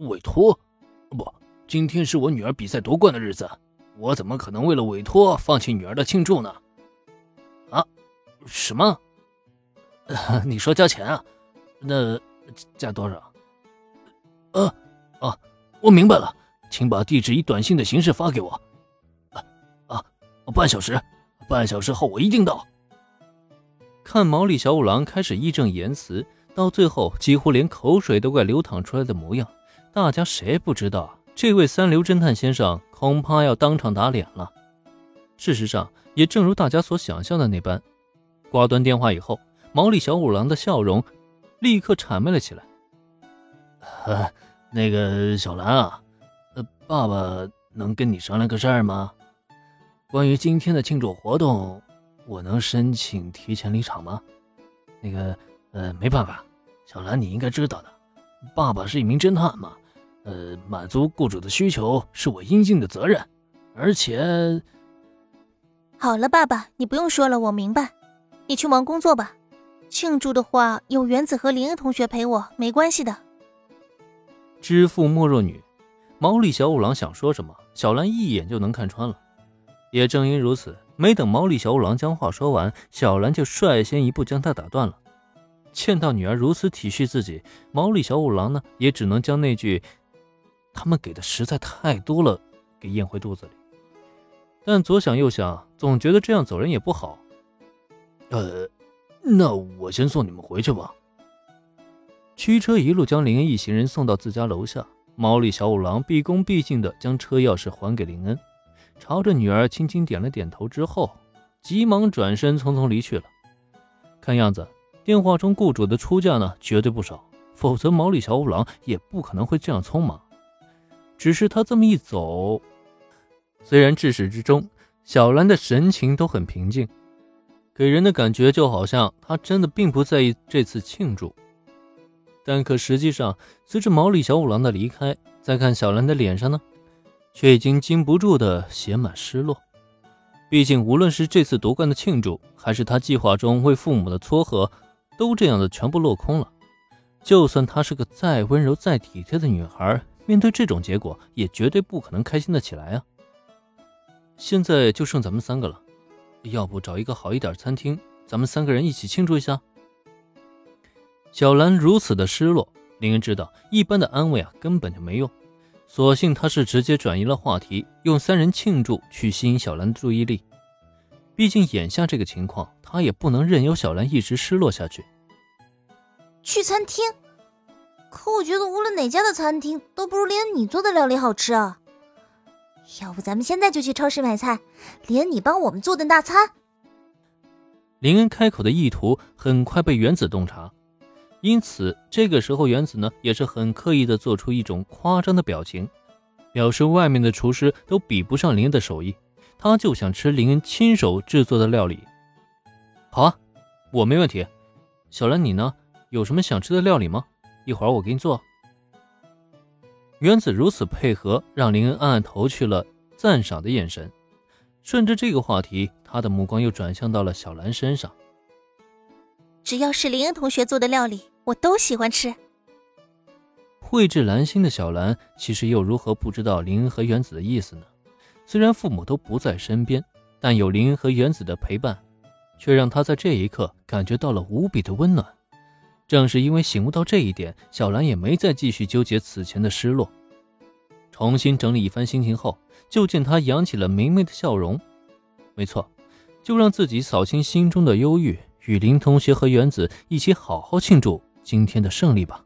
委托？不，今天是我女儿比赛夺冠的日子，我怎么可能为了委托放弃女儿的庆祝呢？啊？什么？你说交钱啊？那加多少？呃，啊，我明白了，请把地址以短信的形式发给我。啊啊，半小时，半小时后我一定到。看毛利小五郎开始义正言辞，到最后几乎连口水都快流淌出来的模样，大家谁不知道这位三流侦探先生恐怕要当场打脸了。事实上，也正如大家所想象的那般，挂断电话以后，毛利小五郎的笑容立刻谄媚了起来。那个小兰啊，呃，爸爸能跟你商量个事儿吗？关于今天的庆祝活动。我能申请提前离场吗？那个，呃，没办法，小兰，你应该知道的，爸爸是一名侦探嘛，呃，满足雇主的需求是我应尽的责任。而且，好了，爸爸，你不用说了，我明白，你去忙工作吧。庆祝的话，有原子和林恩同学陪我，没关系的。知父莫若女，毛利小五郎想说什么，小兰一眼就能看穿了。也正因如此。没等毛利小五郎将话说完，小兰就率先一步将他打断了。见到女儿如此体恤自己，毛利小五郎呢，也只能将那句“他们给的实在太多了”给咽回肚子里。但左想右想，总觉得这样走人也不好。呃，那我先送你们回去吧。驱车一路将林恩一行人送到自家楼下，毛利小五郎毕恭毕敬地将车钥匙还给林恩。朝着女儿轻轻点了点头之后，急忙转身匆匆离去了。看样子，电话中雇主的出价呢，绝对不少，否则毛利小五郎也不可能会这样匆忙。只是他这么一走，虽然至始至终小兰的神情都很平静，给人的感觉就好像他真的并不在意这次庆祝。但可实际上，随着毛利小五郎的离开，再看小兰的脸上呢？却已经禁不住的写满失落。毕竟，无论是这次夺冠的庆祝，还是他计划中为父母的撮合，都这样的全部落空了。就算她是个再温柔、再体贴的女孩，面对这种结果，也绝对不可能开心的起来啊！现在就剩咱们三个了，要不找一个好一点的餐厅，咱们三个人一起庆祝一下？小兰如此的失落，林恩知道，一般的安慰啊，根本就没用。所幸他是直接转移了话题，用三人庆祝去吸引小兰的注意力。毕竟眼下这个情况，他也不能任由小兰一直失落下去。去餐厅？可我觉得无论哪家的餐厅都不如连你做的料理好吃啊！要不咱们现在就去超市买菜，连你帮我们做顿大餐。林恩开口的意图很快被原子洞察。因此，这个时候原子呢也是很刻意的做出一种夸张的表情，表示外面的厨师都比不上林恩的手艺，他就想吃林恩亲手制作的料理。好啊，我没问题。小兰，你呢？有什么想吃的料理吗？一会儿我给你做。原子如此配合，让林恩暗暗投去了赞赏的眼神。顺着这个话题，他的目光又转向到了小兰身上。只要是林恩同学做的料理。我都喜欢吃。蕙质兰心的小兰，其实又如何不知道林恩和原子的意思呢？虽然父母都不在身边，但有林和原子的陪伴，却让他在这一刻感觉到了无比的温暖。正是因为醒悟到这一点，小兰也没再继续纠结此前的失落。重新整理一番心情后，就见他扬起了明媚的笑容。没错，就让自己扫清心中的忧郁。与林同学和原子一起好好庆祝今天的胜利吧。